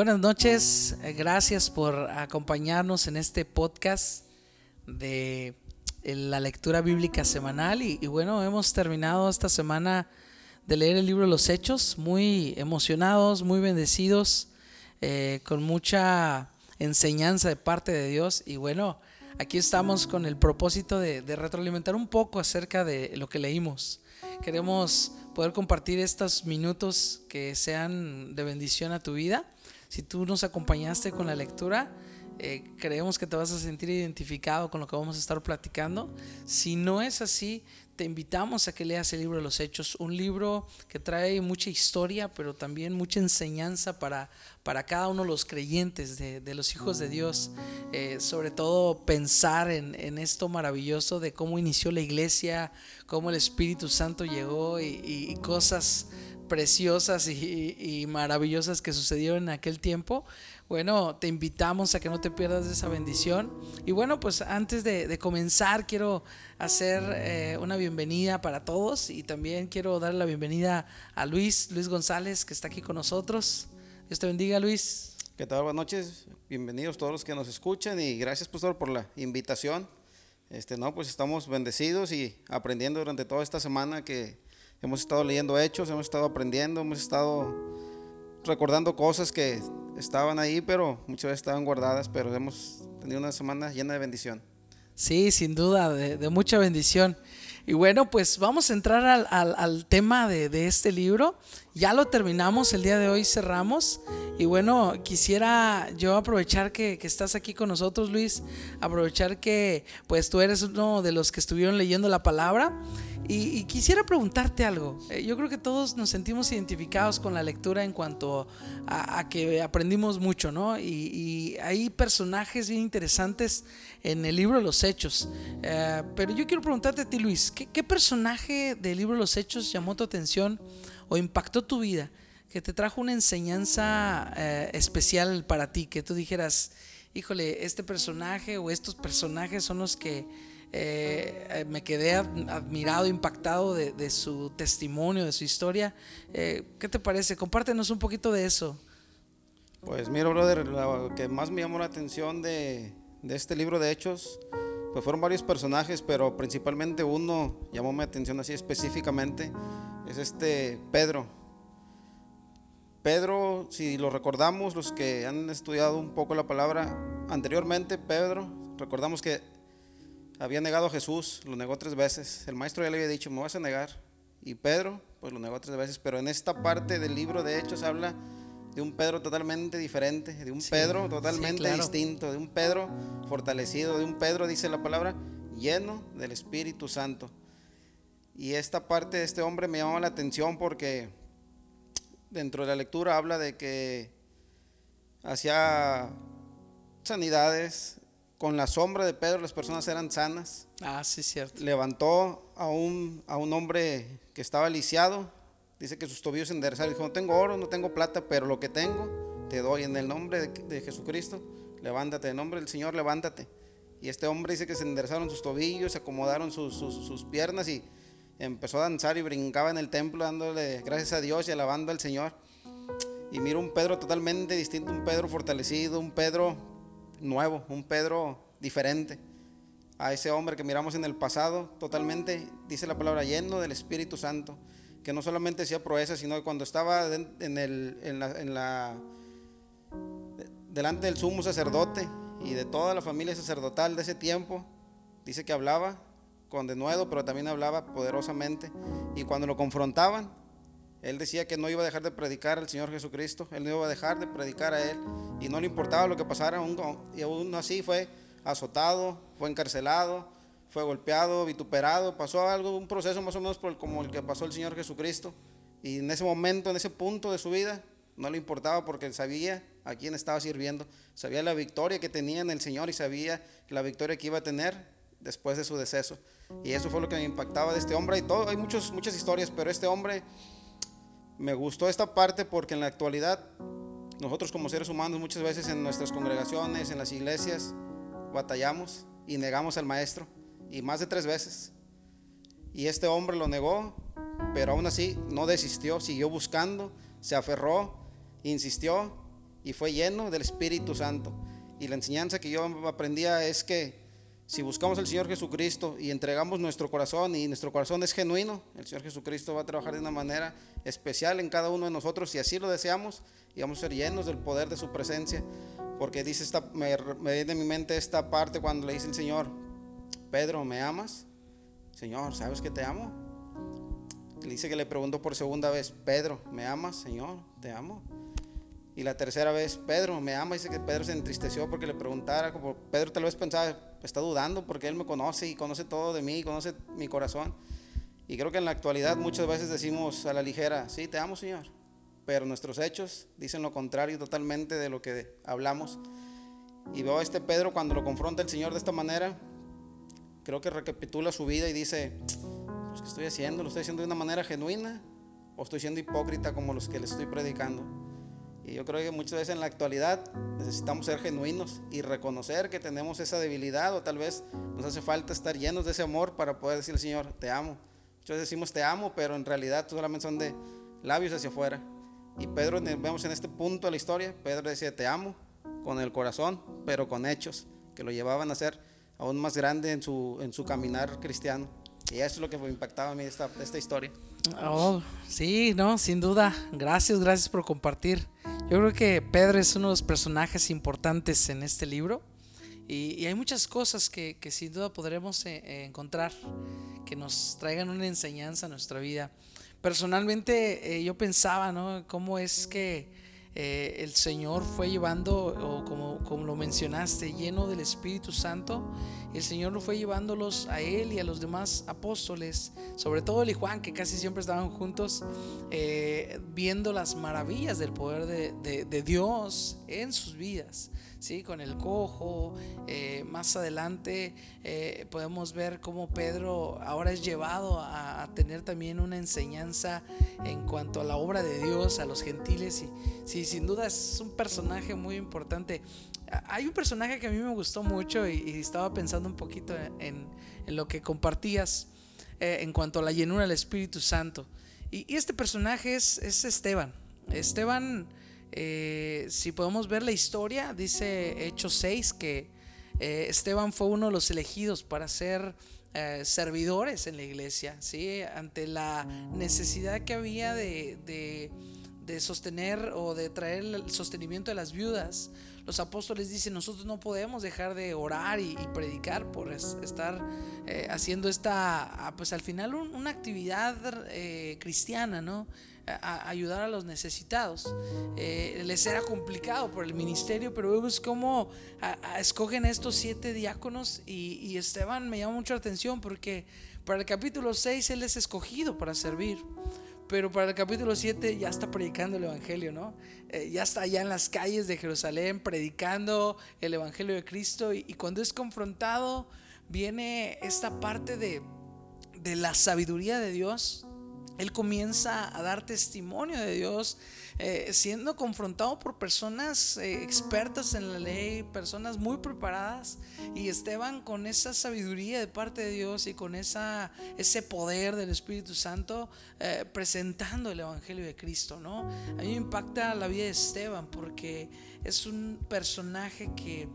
Buenas noches, eh, gracias por acompañarnos en este podcast de eh, la lectura bíblica semanal. Y, bueno, hemos terminado esta semana de leer el libro los Hechos, muy emocionados, muy bendecidos, eh, con mucha enseñanza de parte de Dios. Y bueno, aquí estamos con el propósito de retroalimentar un poco acerca de lo que leímos. Queremos poder compartir estos minutos que sean de bendición a tu vida si tú nos acompañaste con la lectura, eh, creemos que te vas a sentir identificado con lo que vamos a estar platicando. Si no es así, te invitamos a que leas el libro de los Hechos, un libro que trae mucha historia, pero también mucha enseñanza para, para cada uno de los creyentes, de, los hijos de Dios. Eh, sobre todo pensar en, esto maravilloso de cómo inició la iglesia, cómo el Espíritu Santo llegó y cosas preciosas y, maravillosas que sucedieron en aquel tiempo, bueno, te invitamos a que no te pierdas esa bendición. Y bueno, pues antes de, comenzar, quiero hacer eh, una bienvenida para todos y también quiero dar la bienvenida a Luis, Luis González, que está aquí con nosotros. Dios te bendiga, Luis. ¿Qué tal? Buenas noches. Bienvenidos todos los que nos escuchan y gracias, pastor, por la invitación. Este, no, pues estamos bendecidos y aprendiendo durante toda esta semana que Hemos estado leyendo hechos, hemos estado aprendiendo, hemos estado recordando cosas que estaban ahí, pero muchas veces estaban guardadas, pero hemos tenido una semana llena de bendición. Sí, sin duda, de, mucha bendición. Y bueno, pues vamos a entrar al, tema de, este libro. Ya lo terminamos, el día de hoy cerramos. Y bueno, quisiera yo aprovechar que, que, estás aquí con nosotros, Luis, aprovechar que pues tú eres uno de los que estuvieron leyendo la palabra y, quisiera preguntarte algo. Eh, yo creo que todos nos sentimos identificados con la lectura en cuanto a, que aprendimos mucho, ¿no? Y, hay personajes bien interesantes en el libro los Hechos. Eh, pero yo quiero preguntarte a ti, Luis, ¿qué, personaje del libro los Hechos llamó tu atención o impactó tu vida? Que te trajo una enseñanza eh, especial para ti, que tú dijeras, híjole, este personaje o estos personajes son los que eh, eh, me quedé admirado, impactado de, su testimonio, de su historia. Eh, ¿Qué te parece? Compártenos un poquito de eso. Pues mira, brother, lo que más me llamó la atención de, este libro de Hechos, pues fueron varios personajes, pero principalmente uno llamó mi atención así específicamente, es este Pedro. Pedro, si lo recordamos, los que han estudiado un poco la palabra anteriormente, Pedro, recordamos que había negado a Jesús, lo negó tres veces. El maestro ya le había dicho, me vas a negar. Y Pedro, pues lo negó tres veces. Pero en esta parte del libro de Hechos habla de un Pedro totalmente diferente, de un Pedro totalmente distinto, de un Pedro fortalecido, de un Pedro, dice la palabra, lleno del Espíritu Santo. Y esta parte de este hombre me llamaba la atención porque dentro de la lectura habla de que hacía sanidades, con la sombra de Pedro las personas eran sanas. Ah, sí, cierto. Levantó a un, a un hombre que estaba lisiado. Dice que sus tobillos se enderezaron. Dijo, no tengo oro, no tengo plata, pero lo que tengo te doy en el nombre de, Jesucristo. Levántate, en nombre del Señor, levántate. Y este hombre dice que se enderezaron sus tobillos, se acomodaron sus, sus piernas y empezó a danzar y brincaba en el templo dándole gracias a Dios y alabando al Señor. Y mira un Pedro totalmente distinto, un Pedro fortalecido, un Pedro nuevo, un Pedro diferente a ese hombre que miramos en el pasado, totalmente, dice la palabra, lleno del Espíritu Santo, que no solamente hacía proezas, sino que cuando estaba en, el, en, la, delante del sumo sacerdote y de toda la familia sacerdotal de ese tiempo, dice que hablaba con denuedo, pero también hablaba poderosamente. Y cuando lo confrontaban, él decía que no iba a dejar de predicar al Señor Jesucristo, él no iba a dejar de predicar a Él y no le importaba lo que pasara, y aún así fue azotado, fue encarcelado, fue golpeado, vituperado, pasó algo, un proceso más o menos como el que pasó el Señor Jesucristo. Y en ese momento, en ese punto de su vida, no le importaba porque sabía a quién estaba sirviendo, sabía la victoria que tenía en el Señor y sabía la victoria que iba a tener después de su deceso. Y eso fue lo que me impactaba de este hombre. Y todo, hay muchos, muchas historias, pero este hombre me gustó esta parte porque en la actualidad nosotros como seres humanos muchas veces en nuestras congregaciones, en las iglesias, batallamos y negamos al maestro y más de tres veces. Y este hombre lo negó, pero aún así no desistió, siguió buscando, se aferró, insistió y fue lleno del Espíritu Santo. Y la enseñanza que yo aprendía es que si buscamos al Señor Jesucristo y entregamos nuestro corazón y nuestro corazón es genuino, el Señor Jesucristo va a trabajar de una manera especial en cada uno de nosotros si así lo deseamos y vamos a ser llenos del poder de su presencia. Porque dice esta, me, me viene en mi mente esta parte cuando le dice el Señor, Pedro, ¿me amas? Señor, ¿sabes que te amo? Le dice que le preguntó por segunda vez, Pedro, ¿me amas? Señor, te amo. Y la tercera vez, Pedro, ¿me ama? Dice que Pedro se entristeció porque le preguntara, como Pedro tal vez pensaba, está dudando porque él me conoce y conoce todo de mí, conoce mi corazón. Y creo que en la actualidad muchas veces decimos a la ligera, sí, te amo Señor, pero nuestros hechos dicen lo contrario totalmente de lo que hablamos. Y veo a este Pedro cuando lo confronta el Señor de esta manera, creo que recapitula su vida y dice, pues ¿qué estoy haciendo? ¿Lo estoy haciendo de una manera genuina o estoy siendo hipócrita como los que le estoy predicando? Y yo creo que muchas veces en la actualidad necesitamos ser genuinos y reconocer que tenemos esa debilidad o tal vez nos hace falta estar llenos de ese amor para poder decir al Señor, te amo. Muchas veces decimos te amo, pero en realidad solamente son de labios hacia afuera. Y Pedro, vemos en este punto de la historia, Pedro decía te amo con el corazón, pero con hechos, que lo llevaban a ser aún más grande en su, en su caminar cristiano. Y eso es lo que me impactaba a mí esta, esta historia. Oh, sí, no, sin duda. Gracias, gracias por compartir. Yo creo que Pedro es uno de los personajes importantes en este libro y, hay muchas cosas que, sin duda podremos eh, eh, encontrar que nos traigan una enseñanza a nuestra vida. Personalmente eh, yo pensaba, ¿no? ¿Cómo es que el Señor fue llevando, o como, como lo mencionaste, lleno del Espíritu Santo? El Señor lo fue llevándolos a él y a los demás apóstoles, sobre todo él y Juan, que casi siempre estaban juntos, eh, viendo las maravillas del poder de, Dios en sus vidas. ¿Sí? Con el cojo, eh, más adelante eh, podemos ver cómo Pedro ahora es llevado a, tener también una enseñanza en cuanto a la obra de Dios, a los gentiles. Y sí, sin duda es un personaje muy importante. Hay un personaje que a mí me gustó mucho y, estaba pensando un poquito en, lo que compartías eh, en cuanto a la llenura del Espíritu Santo. Y, este personaje es, Esteban. Esteban, eh, si podemos ver la historia, dice Hechos 6 que eh, Esteban fue uno de los elegidos para ser servidores en la iglesia, ¿sí? ante la necesidad que había de sostener o de traer el sostenimiento de las viudas los apóstoles dicen, nosotros no podemos dejar de orar y, predicar por estar eh, haciendo esta, ah, pues al final una actividad eh, cristiana, ¿no? Ayudar a los necesitados. Eh, les era complicado por el ministerio, pero vemos cómo escogen estos siete diáconos y, y Esteban me llama mucho la atención porque para el capítulo 6 él es escogido para servir pero para el capítulo 7 ya está predicando el Evangelio, ¿no? Eh, ya está allá en las calles de Jerusalén predicando el Evangelio de Cristo y, cuando es confrontado viene esta parte de, de la sabiduría de Dios. Él comienza a dar testimonio de Dios eh, siendo confrontado por personas eh, expertas en la ley, personas muy preparadas, y Esteban con esa sabiduría de parte de Dios y con esa, ese poder del Espíritu Santo eh, presentando el Evangelio de Cristo, ¿no? A mí me impacta la vida de Esteban porque es un personaje que...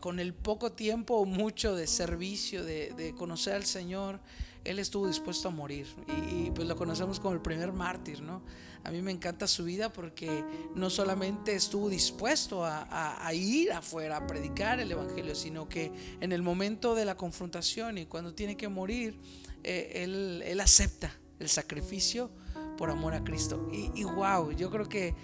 con el poco tiempo o mucho de servicio, de, conocer al Señor, él estuvo dispuesto a morir. Y, pues lo conocemos como el primer mártir, ¿no? A mí me encanta su vida porque no solamente estuvo dispuesto a, ir afuera a predicar el Evangelio, sino que en el momento de la confrontación y cuando tiene que morir, eh, él, acepta el sacrificio por amor a Cristo. Y, wow, yo creo que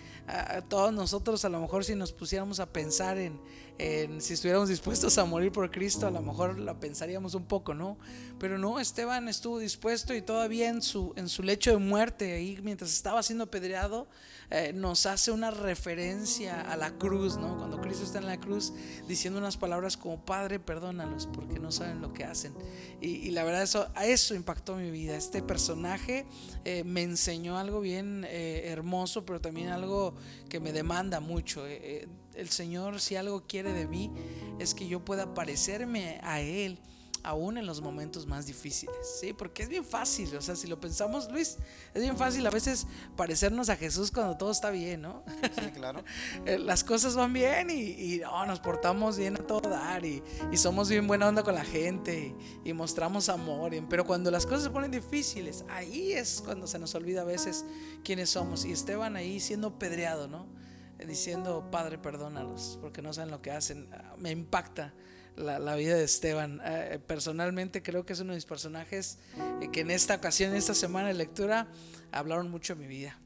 todos nosotros a lo mejor si nos pusiéramos a pensar en, si estuviéramos dispuestos a morir por Cristo, a lo mejor la pensaríamos un poco, ¿no? Pero no, Esteban estuvo dispuesto y todavía en su, en su lecho de muerte, ahí mientras estaba siendo apedreado, eh, nos hace una referencia a la cruz, ¿no? Cuando Cristo está en la cruz diciendo unas palabras como, Padre, perdónalos porque no saben lo que hacen. Y, la verdad, eso, a eso impactó mi vida. Este personaje eh, me enseñó algo bien eh, hermoso, pero también algo que me demanda mucho el Señor si algo quiere de mí es que yo pueda parecerme a Él aún en los momentos más difíciles, ¿sí? Porque es bien fácil, o sea, si lo pensamos, Luis, es bien fácil a veces parecernos a Jesús cuando todo está bien, ¿no? Sí, claro. Eh, Las cosas van bien y, y, oh, nos portamos bien a todo dar y, y somos bien buena onda con la gente y, y mostramos amor, pero cuando las cosas se ponen difíciles, ahí es cuando se nos olvida a veces quiénes somos. Y Esteban ahí siendo pedreado, ¿no? Diciendo, Padre, perdónalos, porque no saben lo que hacen. Ah, Me impacta la, la vida de Esteban. Eh, personalmente creo que es uno de mis personajes eh, que en esta ocasión, en esta semana de lectura, hablaron mucho de mi vida.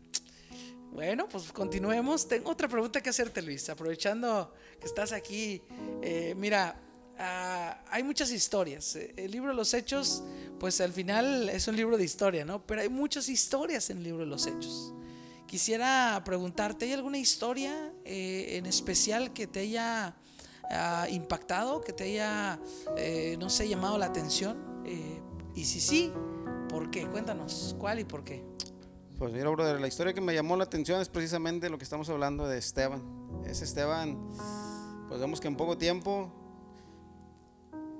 Bueno, pues continuemos. Tengo otra pregunta que hacerte, Luis. Aprovechando que estás aquí, eh, mira, ah, hay muchas historias. Eh, El libro de los Hechos, pues al final es un libro de historia, ¿no? Pero hay muchas historias en el libro de los Hechos. Quisiera preguntarte, ¿hay alguna historia eh, en especial que te haya ah, impactado, que te haya, eh, no sé, llamado la atención? Eh, y si sí, ¿por qué? Cuéntanos, ¿cuál y por qué? Pues mira, brother, la historia que me llamó la atención es precisamente lo que estamos hablando de Esteban. Ese Esteban, pues vemos que en poco tiempo,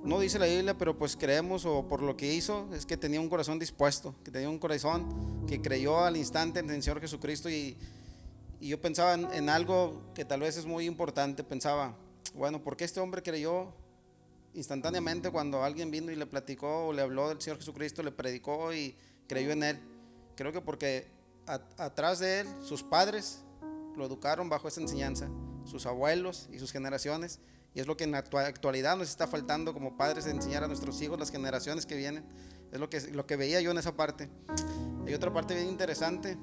no dice la Biblia, pero pues creemos o por lo que hizo, es que tenía un corazón dispuesto, que tenía un corazón que creyó al instante en el Señor Jesucristo y, y yo pensaba en, algo que tal vez es muy importante, pensaba, bueno, ¿por qué este hombre creyó instantáneamente cuando alguien vino y le platicó o le habló del Señor Jesucristo, le predicó y creyó en él? Creo que porque atrás de él, sus padres lo educaron bajo esa enseñanza, sus abuelos y sus generaciones. Y es lo que en la actua- actualidad nos está faltando como padres de enseñar a nuestros hijos, las generaciones que vienen. Es lo que, lo que veía yo en esa parte. Hay otra parte bien interesante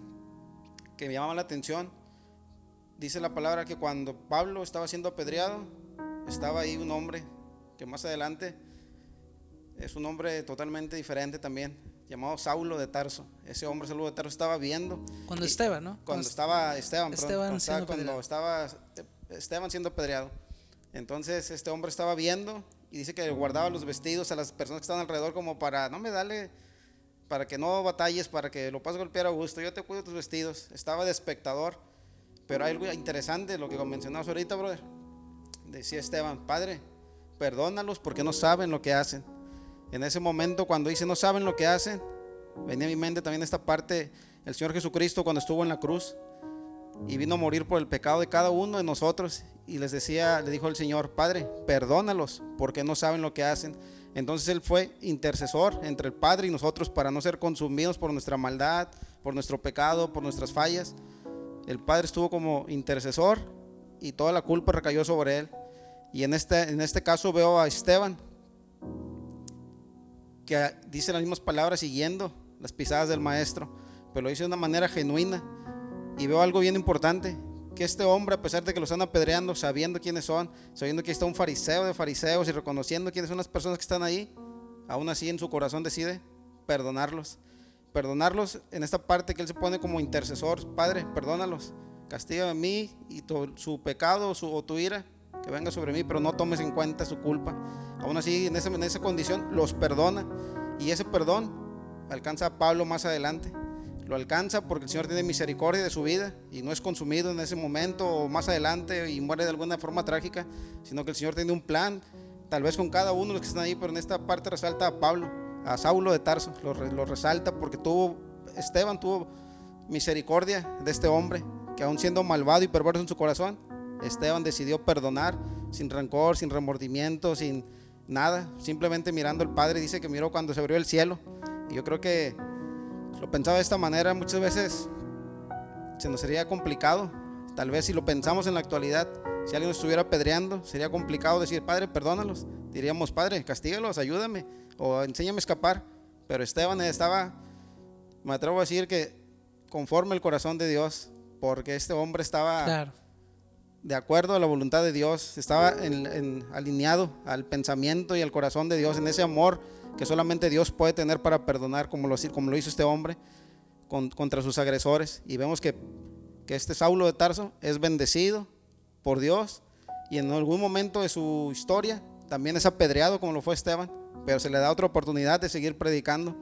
que me llamaba la atención. Dice la palabra que cuando Pablo estaba siendo apedreado, estaba ahí un hombre que más adelante es un hombre totalmente diferente también, llamado Saulo de Tarso. Ese hombre Saulo de Tarso estaba viendo. Cuando Esteban, ¿no? Cuando estaba Esteban, perdón, Esteban cuando, estaba, siendo cuando estaba eh, Esteban siendo apedreado. Entonces este hombre estaba viendo y dice que guardaba los vestidos a las personas que estaban alrededor como para, no me dale, para que no batalles, para que lo puedas golpear a gusto, yo te cuido tus vestidos. Estaba de espectador, pero hay algo interesante, lo que mencionabas ahorita, brother. Decía Esteban, Padre, perdónalos porque no saben lo que hacen. En ese momento cuando dice no saben lo que hacen, venía a mi mente también esta parte, el Señor Jesucristo cuando estuvo en la cruz y vino a morir por el pecado de cada uno de nosotros y les decía, le dijo el Señor, Padre, perdónalos porque no saben lo que hacen. Entonces él fue intercesor entre el Padre y nosotros para no ser consumidos por nuestra maldad, por nuestro pecado, por nuestras fallas. El Padre estuvo como intercesor y toda la culpa recayó sobre él. Y en este, en este caso veo a Esteban, que dice las mismas palabras siguiendo las pisadas del maestro, pero lo dice de una manera genuina. Y veo algo bien importante, que este hombre, a pesar de que lo están apedreando, sabiendo quiénes son, sabiendo que está un fariseo de fariseos y reconociendo quiénes son las personas que están ahí, aún así en su corazón decide perdonarlos. Perdonarlos en esta parte que él se pone como intercesor, Padre, perdónalos, castiga a mí y tu- su pecado o tu ira que venga sobre mí, pero no tomes en cuenta su culpa. Aún así, en esa, en esa condición, los perdona. Y ese perdón alcanza a Pablo más adelante. Lo alcanza porque el Señor tiene misericordia de su vida y no es consumido en ese momento o más adelante y muere de alguna forma trágica, sino que el Señor tiene un plan, tal vez con cada uno de los que están ahí, pero en esta parte resalta a Pablo, a Saulo de Tarso, lo, re- lo resalta porque tuvo, Esteban tuvo misericordia de este hombre, que aún siendo malvado y perverso en su corazón, Esteban decidió perdonar sin rencor, sin remordimiento, sin nada, simplemente mirando al Padre, dice que miró cuando se abrió el cielo. Y yo creo que lo pensaba de esta manera, muchas veces se nos sería complicado, tal vez si lo pensamos en la actualidad, si alguien nos estuviera apedreando, sería complicado decir, Padre, perdónalos. Diríamos, Padre, castígalos, ayúdame o enséñame a escapar. Pero Esteban estaba, me atrevo a decir que conforme el corazón de Dios, porque este hombre estaba Claro. de acuerdo a la voluntad de Dios, estaba en- en- alineado al pensamiento y al corazón de Dios, en ese amor que solamente Dios puede tener para perdonar, como lo, hizo este hombre con- contra sus agresores. Y vemos que, que este Saulo de Tarso es bendecido por Dios y en algún momento de su historia también es apedreado como lo fue Esteban, pero se le da otra oportunidad de seguir predicando.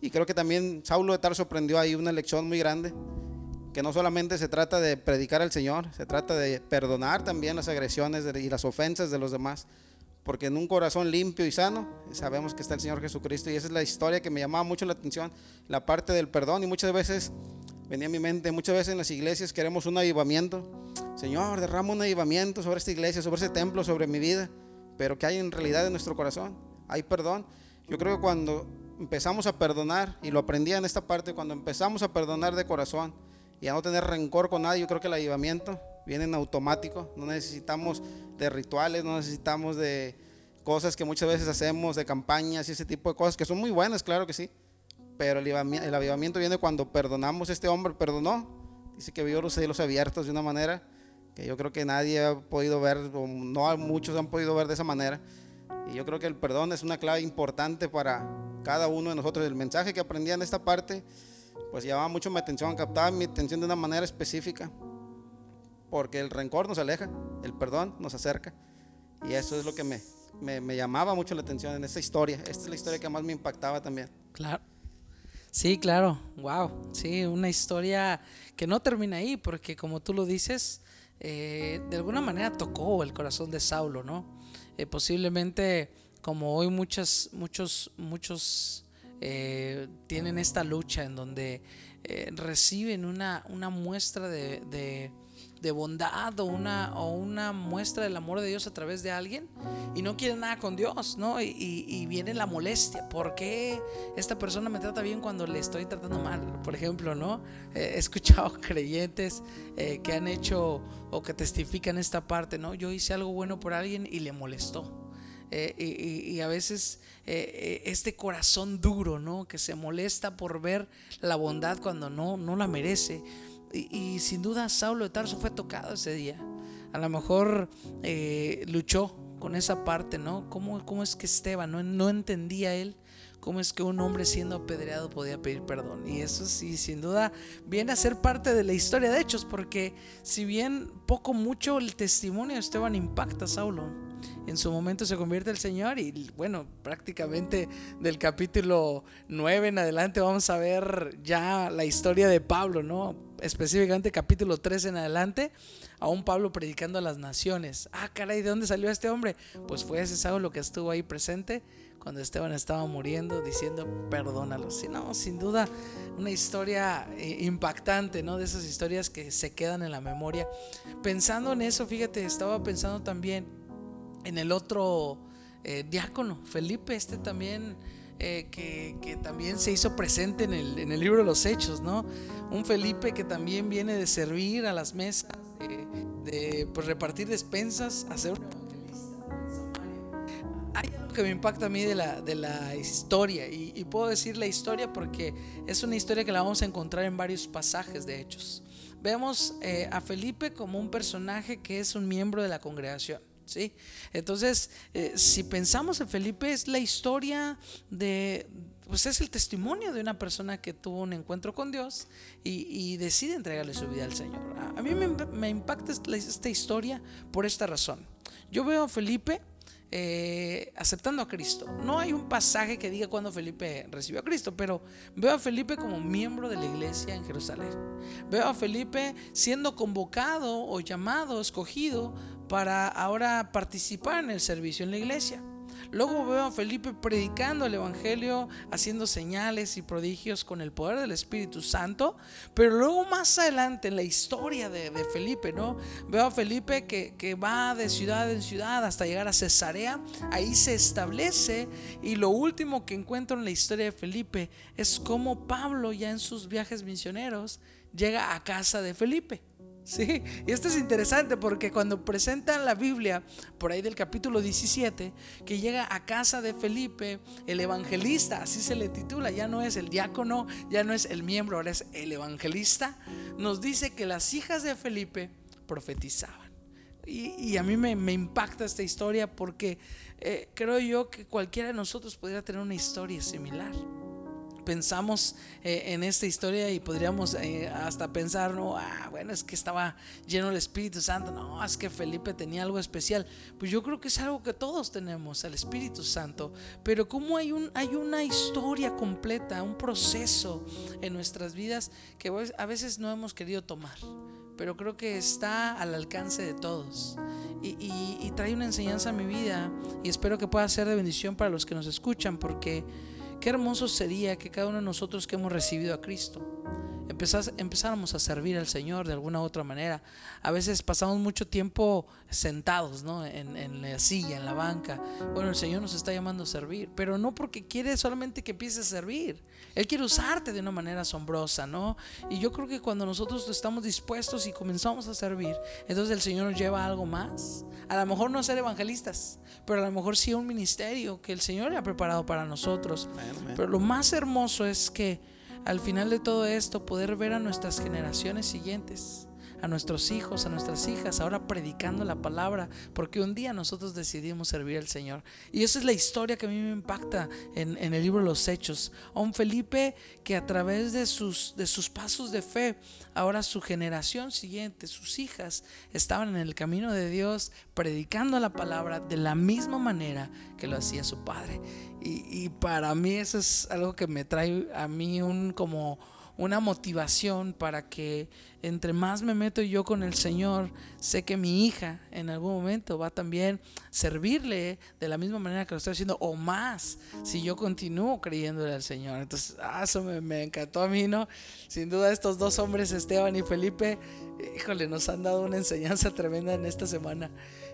Y creo que también Saulo de Tarso aprendió ahí una lección muy grande que no solamente se trata de predicar al Señor, se trata de perdonar también las agresiones y las ofensas de los demás, porque en un corazón limpio y sano sabemos que está el Señor Jesucristo y esa es la historia que me llamaba mucho la atención, la parte del perdón y muchas veces venía a mi mente, muchas veces en las iglesias queremos un avivamiento. Señor, derrama un avivamiento sobre esta iglesia, sobre ese templo, sobre mi vida, pero que hay en realidad en nuestro corazón? Hay perdón. Yo creo que cuando empezamos a perdonar, y lo aprendí en esta parte, cuando empezamos a perdonar de corazón y a no tener rencor con nadie, yo creo que el avivamiento viene en automático. No necesitamos de rituales, no necesitamos de cosas que muchas veces hacemos, de campañas y ese tipo de cosas, que son muy buenas, claro que sí. Pero el avivamiento viene cuando perdonamos. Este hombre perdonó. Dice que vio los cielos abiertos de una manera que yo creo que nadie ha podido ver, o no muchos han podido ver de esa manera. Y yo creo que el perdón es una clave importante para cada uno de nosotros. El mensaje que aprendí en esta parte, pues llamaba mucho mi atención, captaba mi atención de una manera específica, porque el rencor nos aleja, el perdón nos acerca. Y eso es lo que me, me, me llamaba mucho la atención en esta historia. Esta es la historia que más me impactaba también. Claro. Sí, claro, wow, sí, una historia que no termina ahí, porque como tú lo dices, eh, de alguna manera tocó el corazón de Saulo, ¿no? Eh, posiblemente como hoy muchas, muchos, muchos eh, tienen esta lucha en donde reciben una, una muestra de de bondad o una, o una muestra del amor de Dios a través de alguien y no quiere nada con Dios, ¿no? Y, viene la molestia. ¿Por qué esta persona me trata bien cuando le estoy tratando mal? Por ejemplo, ¿no? he escuchado creyentes eh, que han hecho o que testifican esta parte, ¿no? Yo hice algo bueno por alguien y le molestó. Eh, y, a veces eh, este corazón duro, ¿no? Que se molesta por ver la bondad cuando no, no la merece. Y, sin duda Saulo de Tarso fue tocado ese día. A lo mejor eh, luchó con esa parte, ¿no? ¿Cómo, cómo es que Esteban no, no entendía él? ¿Cómo es que un hombre siendo apedreado podía pedir perdón? Y eso sí, sin duda, viene a ser parte de la historia de Hechos, porque si bien poco mucho el testimonio de Esteban impacta a Saulo, en su momento se convierte el Señor y bueno, prácticamente del capítulo 9 en adelante vamos a ver ya la historia de Pablo, ¿no? Específicamente capítulo 3 en adelante, a un Pablo predicando a las naciones. Ah, caray, ¿de dónde salió este hombre? Pues fue ese Saulo que estuvo ahí presente cuando Esteban estaba muriendo diciendo perdónalo. Si no, sin duda una historia eh, impactante, ¿no? De esas historias que se quedan en la memoria. Pensando en eso, fíjate, estaba pensando también en el otro eh, diácono, Felipe, este también, eh, que, también se hizo presente en el, en el, libro de los Hechos, ¿no? Un Felipe que también viene de servir a las mesas, de, pues, repartir despensas, hacer un Hay algo que me impacta a mí de la, de la historia, y, puedo decir la historia porque es una historia que la vamos a encontrar en varios pasajes de Hechos. Vemos eh, a Felipe como un personaje que es un miembro de la congregación Entonces, eh, si pensamos en Felipe, es la historia de, pues es el testimonio de una persona que tuvo un encuentro con Dios y, decide entregarle su vida al Señor. A, mí me, impacta esta historia por esta razón. Yo veo a Felipe eh, aceptando a Cristo. No hay un pasaje que diga cuando Felipe recibió a Cristo, pero veo a Felipe como miembro de la iglesia en Jerusalén. Veo a Felipe siendo convocado o llamado, escogido para ahora participar en el servicio en la iglesia. Luego veo a Felipe predicando el Evangelio, haciendo señales y prodigios con el poder del Espíritu Santo. Pero luego más adelante en la historia de, Felipe, ¿no? Veo a Felipe que, que, va de ciudad en ciudad hasta llegar a Cesarea. Ahí se establece. Y lo último que encuentro en la historia de Felipe es cómo Pablo ya en sus viajes misioneros llega a casa de Felipe. Sí, y esto es interesante porque cuando presentan la Biblia, por ahí del capítulo 17, que llega a casa de Felipe, el evangelista, así se le titula, ya no es el diácono, ya no es el miembro, ahora es el evangelista, nos dice que las hijas de Felipe profetizaban. Y, a mí me, impacta esta historia porque eh, creo yo que cualquiera de nosotros podría tener una historia similar pensamos eh, en esta historia y podríamos eh, hasta pensar, no, ah, bueno, es que estaba lleno del Espíritu Santo, no, es que Felipe tenía algo especial. Pues yo creo que es algo que todos tenemos, el Espíritu Santo, pero como hay, un, hay una historia completa, un proceso en nuestras vidas que a veces no hemos querido tomar. pero creo que está al alcance de todos. Y, trae una enseñanza a mi vida y espero que pueda ser de bendición para los que nos escuchan, porque qué hermoso sería que cada uno de nosotros que hemos recibido a Cristo, empezáramos a servir al Señor de alguna u otra manera. A veces pasamos mucho tiempo sentados ¿no? en, en, la silla, en la banca. Bueno, el Señor nos está llamando a servir, pero no porque quiere solamente que empieces a servir. Él quiere usarte de una manera asombrosa, ¿no? Y yo creo que cuando nosotros estamos dispuestos y comenzamos a servir, entonces el Señor nos lleva a algo más. A lo mejor no ser evangelistas, pero a lo mejor sí un ministerio que el Señor le ha preparado para nosotros. Pero lo más hermoso es que al final de todo esto poder ver a nuestras generaciones siguientes a nuestros hijos, a nuestras hijas, ahora predicando la palabra, porque un día nosotros decidimos servir al Señor. Y esa es la historia que a mí me impacta en, el libro los Hechos. A un Felipe que a través de sus, pasos de fe, ahora su generación siguiente, sus hijas, estaban en el camino de Dios, predicando la palabra de la misma manera que lo hacía su padre. Y para mí eso es algo que me trae a mí un como una motivación para que entre más me meto yo con el Señor, sé que mi hija en algún momento va también servirle de la misma manera que lo estoy haciendo o más si yo continúo creyéndole al Señor. Entonces, ah, eso me, me encantó a mí, ¿no? Sin duda estos dos hombres, Esteban y Felipe, híjole, nos han dado una enseñanza tremenda en esta semana.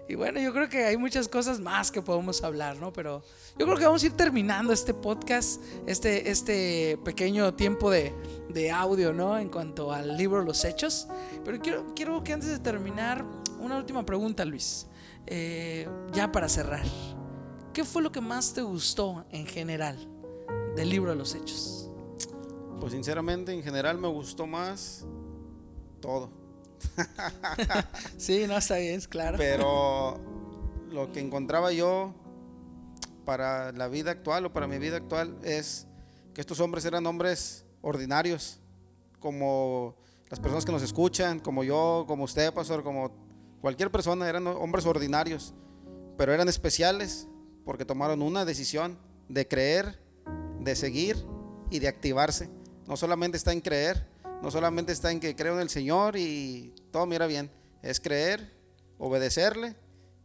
Y bueno, yo creo que hay muchas cosas más que podemos hablar, ¿no? Pero yo creo que vamos a ir terminando este podcast, este, este pequeño tiempo de, de audio, ¿no? En cuanto al libro Los Hechos. Pero quiero, quiero que antes de terminar, una última pregunta, Luis. Eh, ya para cerrar. ¿Qué fue lo que más te gustó en general del libro los Hechos? Pues sinceramente, en general me gustó más todo. sí, no está bien, claro. Pero lo que encontraba yo para la vida actual o para mi vida actual es que estos hombres eran hombres ordinarios, como las personas que nos escuchan, como yo, como usted, pastor, como cualquier persona, eran hombres ordinarios, pero eran especiales porque tomaron una decisión de creer, de seguir y de activarse. No solamente está en creer, no solamente está en que creo en el Señor y todo mira bien, es creer, obedecerle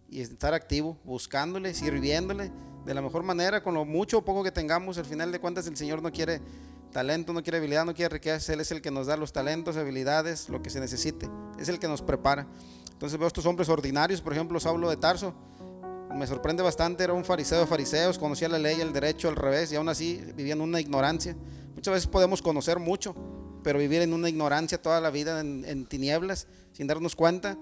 y estar activo, buscándole, sirviéndole de la mejor manera, con lo mucho o poco que tengamos. Al final de cuentas, el Señor no quiere talento, no quiere habilidad, no quiere riqueza. Él es el que nos da los talentos, habilidades, lo que se necesite. Es el que nos prepara. Entonces veo estos hombres ordinarios, por ejemplo, Saulo de Tarso. Me sorprende bastante, era un fariseo de fariseos, conocía la ley, el derecho, al revés, y aún así vivía en una ignorancia. Muchas veces podemos conocer mucho, pero vivir en una ignorancia toda la vida en, tinieblas, sin darnos cuenta,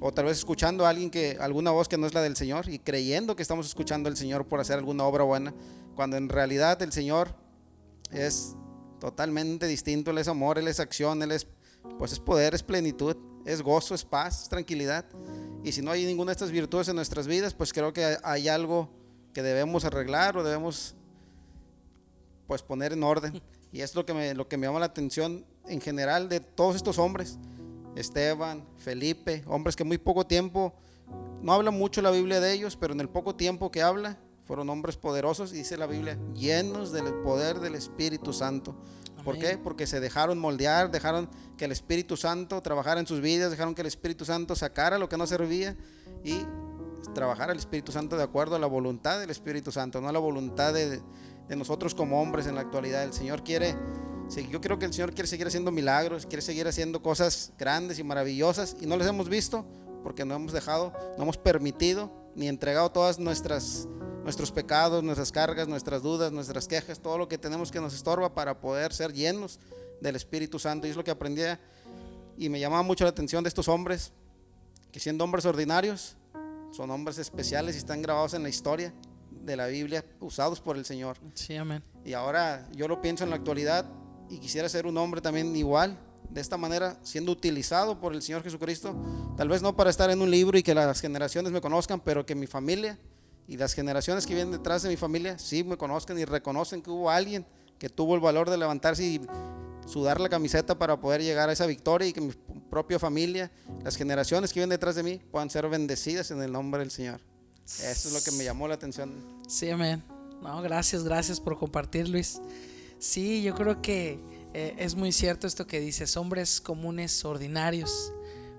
o tal vez escuchando a alguien que, alguna voz que no es la del Señor y creyendo que estamos escuchando al Señor por hacer alguna obra buena, cuando en realidad el Señor es totalmente distinto, Él es amor, Él es acción, Él es, pues es poder, es plenitud, es gozo, es paz, es tranquilidad. Y si no hay ninguna de estas virtudes en nuestras vidas, pues creo que hay algo que debemos arreglar o debemos pues poner en orden. Y es lo que me, lo que me llama la atención en general de todos estos hombres. Esteban, Felipe, hombres que muy poco tiempo, no habla mucho la Biblia de ellos, pero en el poco tiempo que habla, fueron hombres poderosos, y dice la Biblia, llenos del poder del Espíritu Santo. ¿Por qué? Porque se dejaron moldear, dejaron que el Espíritu Santo trabajara en sus vidas, dejaron que el Espíritu Santo sacara lo que no servía y trabajara el Espíritu Santo de acuerdo a la voluntad del Espíritu Santo, no a la voluntad de, de nosotros como hombres en la actualidad. El Señor quiere, yo creo que el Señor quiere seguir haciendo milagros, quiere seguir haciendo cosas grandes y maravillosas y no les hemos visto porque no hemos dejado, no hemos permitido ni entregado todas nuestras nuestros pecados, nuestras cargas, nuestras dudas, nuestras quejas, todo lo que tenemos que nos estorba para poder ser llenos del Espíritu Santo. Y es lo que aprendí y me llamaba mucho la atención de estos hombres, que siendo hombres ordinarios, son hombres especiales y están grabados en la historia de la Biblia usados por el Señor. Sí, amén. Y ahora yo lo pienso en la actualidad y quisiera ser un hombre también igual, de esta manera, siendo utilizado por el Señor Jesucristo, tal vez no para estar en un libro y que las generaciones me conozcan, pero que mi familia y las generaciones que vienen detrás de mi familia sí me conozcan y reconocen que hubo alguien que tuvo el valor de levantarse y sudar la camiseta para poder llegar a esa victoria y que mi propia familia, las generaciones que vienen detrás de mí puedan ser bendecidas en el nombre del Señor. Eso es lo que me llamó la atención. Sí, amén. No, gracias, gracias por compartir, Luis. Sí, yo creo que eh, es muy cierto esto que dices, hombres comunes, ordinarios,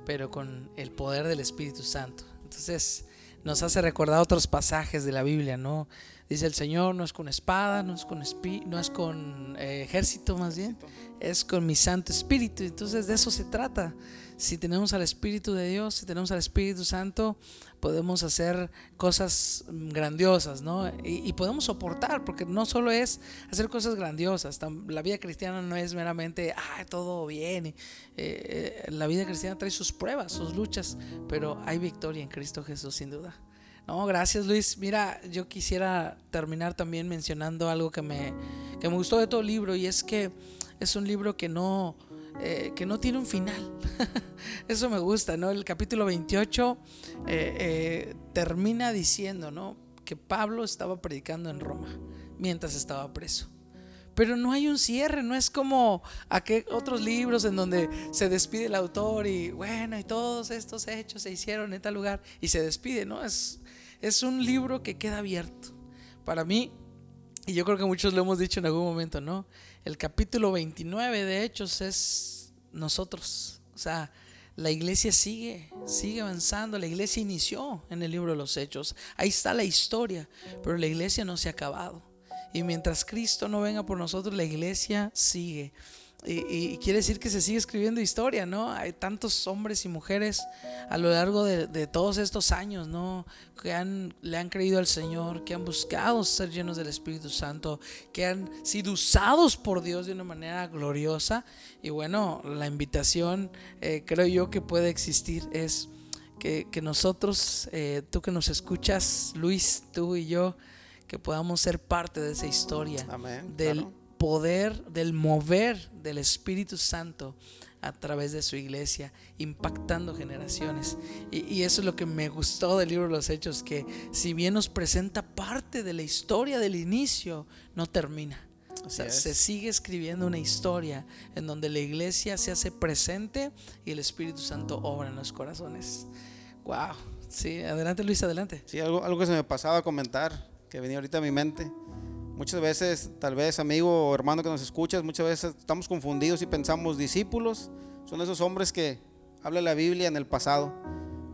pero con el poder del Espíritu Santo. Entonces nos hace recordar otros pasajes de la Biblia, ¿no? Dice el Señor, no es con espada, no es con, no es con eh, ejército más bien, es con mi Santo Espíritu. Entonces de eso se trata. Si tenemos al Espíritu de Dios, si tenemos al Espíritu Santo, podemos hacer cosas grandiosas, ¿no? Y, podemos soportar, porque no solo es hacer cosas grandiosas, la vida cristiana no es meramente, ah, todo bien. Eh, eh, la vida cristiana trae sus pruebas, sus luchas, pero hay victoria en Cristo Jesús, sin duda. No, gracias Luis. Mira, yo quisiera terminar también mencionando algo que me, que me gustó de todo el libro y es que es un libro que no, eh, que no tiene un final. Eso me gusta, ¿no? El capítulo 28 eh, eh, termina diciendo, ¿no? Que Pablo estaba predicando en Roma mientras estaba preso. Pero no hay un cierre, no es como aquellos otros libros en donde se despide el autor y bueno, y todos estos hechos se hicieron en tal lugar y se despide, ¿no? Es, es un libro que queda abierto. Para mí, y yo creo que muchos lo hemos dicho en algún momento, ¿no? El capítulo 29 de Hechos es nosotros. O sea, la iglesia sigue, sigue avanzando. La iglesia inició en el libro de los Hechos. Ahí está la historia, pero la iglesia no se ha acabado. Y mientras Cristo no venga por nosotros, la iglesia sigue. Y, quiere decir que se sigue escribiendo historia, ¿no? Hay tantos hombres y mujeres a lo largo de, todos estos años, ¿no? Que han, le han creído al Señor, que han buscado ser llenos del Espíritu Santo, que han sido usados por Dios de una manera gloriosa. Y bueno, la invitación eh, creo yo que puede existir es que, nosotros, eh, tú que nos escuchas, Luis, tú y yo, que podamos ser parte de esa historia Amén, del poder, del mover del Espíritu Santo a través de su iglesia, impactando generaciones. Y, eso es lo que me gustó del libro de los Hechos, que si bien nos presenta parte de la historia del inicio, no termina. O sea, se sigue escribiendo una historia en donde la iglesia se hace presente y el Espíritu Santo obra en los corazones. Wow. Sí, adelante Luis, adelante. Sí, algo, algo que se me pasaba a comentar, que venía ahorita a mi mente Muchas veces, tal vez amigo o hermano que nos escuchas, muchas veces estamos confundidos y pensamos discípulos son esos hombres que habla la Biblia en el pasado.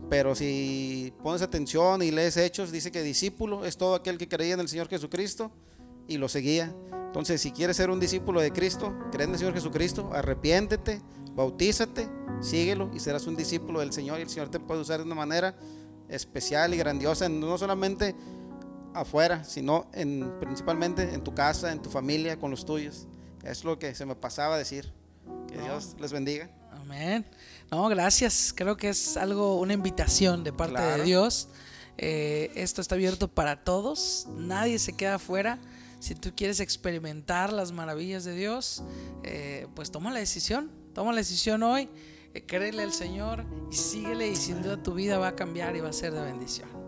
Pero si pones atención y lees hechos, dice que discípulo es todo aquel que creía en el Señor Jesucristo y lo seguía. Entonces, si quieres ser un discípulo de Cristo, cree en el Señor Jesucristo, arrepiéntete, bautízate, síguelo y serás un discípulo del Señor y el Señor te puede usar de una manera especial y grandiosa, no solamente afuera, sino en, principalmente en tu casa, en tu familia, con los tuyos. Es lo que se me pasaba a decir. Que Dios les bendiga. Amén. No, gracias. Creo que es algo, una invitación de parte de Dios. Eh, esto está abierto para todos. Nadie se queda afuera. Si tú quieres experimentar las maravillas de Dios, eh, pues toma la decisión. Toma la decisión hoy. Eh, créele al Señor y síguele y sin duda tu vida va a cambiar y va a ser de bendición.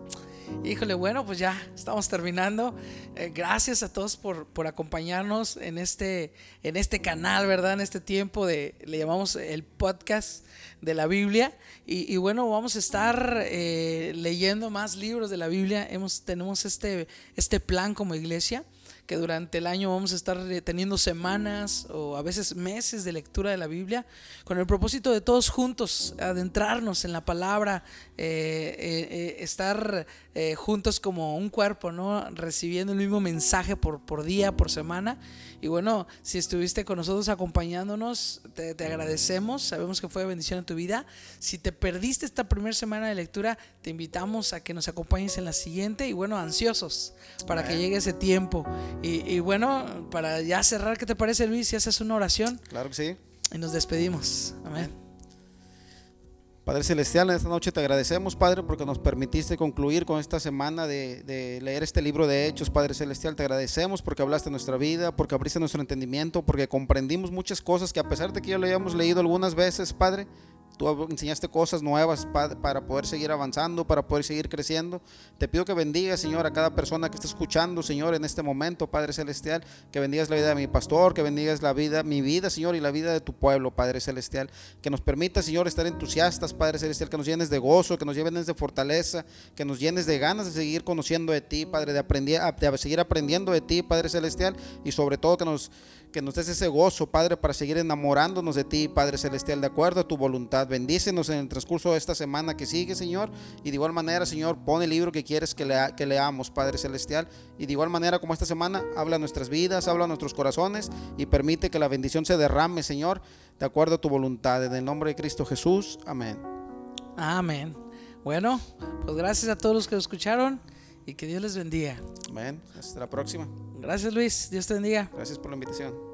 Híjole, bueno, pues ya estamos terminando. Eh, gracias a todos por, por, acompañarnos en este, en este canal, ¿verdad? En este tiempo de, le llamamos el podcast de la Biblia. Y, bueno, vamos a estar eh, leyendo más libros de la Biblia. Hemos, tenemos este, este plan como iglesia que durante el año vamos a estar eh, teniendo semanas o a veces meses de lectura de la Biblia con el propósito de todos juntos adentrarnos en la palabra, eh, eh, estar juntos como un cuerpo, ¿no? Recibiendo el mismo mensaje por, por día, por semana. Y bueno, si estuviste con nosotros acompañándonos, te, te agradecemos, sabemos que fue bendición en tu vida. Si te perdiste esta primera semana de lectura, te invitamos a que nos acompañes en la siguiente y bueno, ansiosos para que llegue ese tiempo. Y, bueno, para ya cerrar, ¿qué te parece Luis si haces una oración? Claro que sí. Y nos despedimos. Amén. Padre Celestial, en esta noche te agradecemos, Padre, porque nos permitiste concluir con esta semana de, de, leer este libro de Hechos, Padre Celestial. Te agradecemos porque hablaste nuestra vida, porque abriste nuestro entendimiento, porque comprendimos muchas cosas que a pesar de que ya lo hayamos leído algunas veces, Padre, Tú enseñaste cosas nuevas para poder seguir avanzando, para poder seguir creciendo. Te pido que bendigas, Señor, a cada persona que está escuchando, Señor, en este momento, Padre Celestial. Que bendigas la vida de mi pastor, que bendigas la vida, mi vida, Señor, y la vida de tu pueblo, Padre Celestial. Que nos permita, Señor, estar entusiastas, Padre Celestial, que nos llenes de gozo, que nos llenes de fortaleza, que nos llenes de ganas de seguir conociendo de ti, Padre, de, de seguir aprendiendo de ti, Padre Celestial, y sobre todo que nos que nos des ese gozo, Padre, para seguir enamorándonos de ti, Padre Celestial, de acuerdo a tu voluntad. Bendícenos en el transcurso de esta semana que sigue, Señor. Y de igual manera, Señor, pon el libro que quieres que, lea, que leamos, Padre Celestial. Y de igual manera, como esta semana, habla nuestras vidas, habla nuestros corazones y permite que la bendición se derrame, Señor, de acuerdo a tu voluntad. En el nombre de Cristo Jesús. Amén. Amén. Bueno, pues gracias a todos los que lo escucharon y que Dios les bendiga. Amén. Hasta la próxima. Gracias Luis, Dios te bendiga. Gracias por la invitación.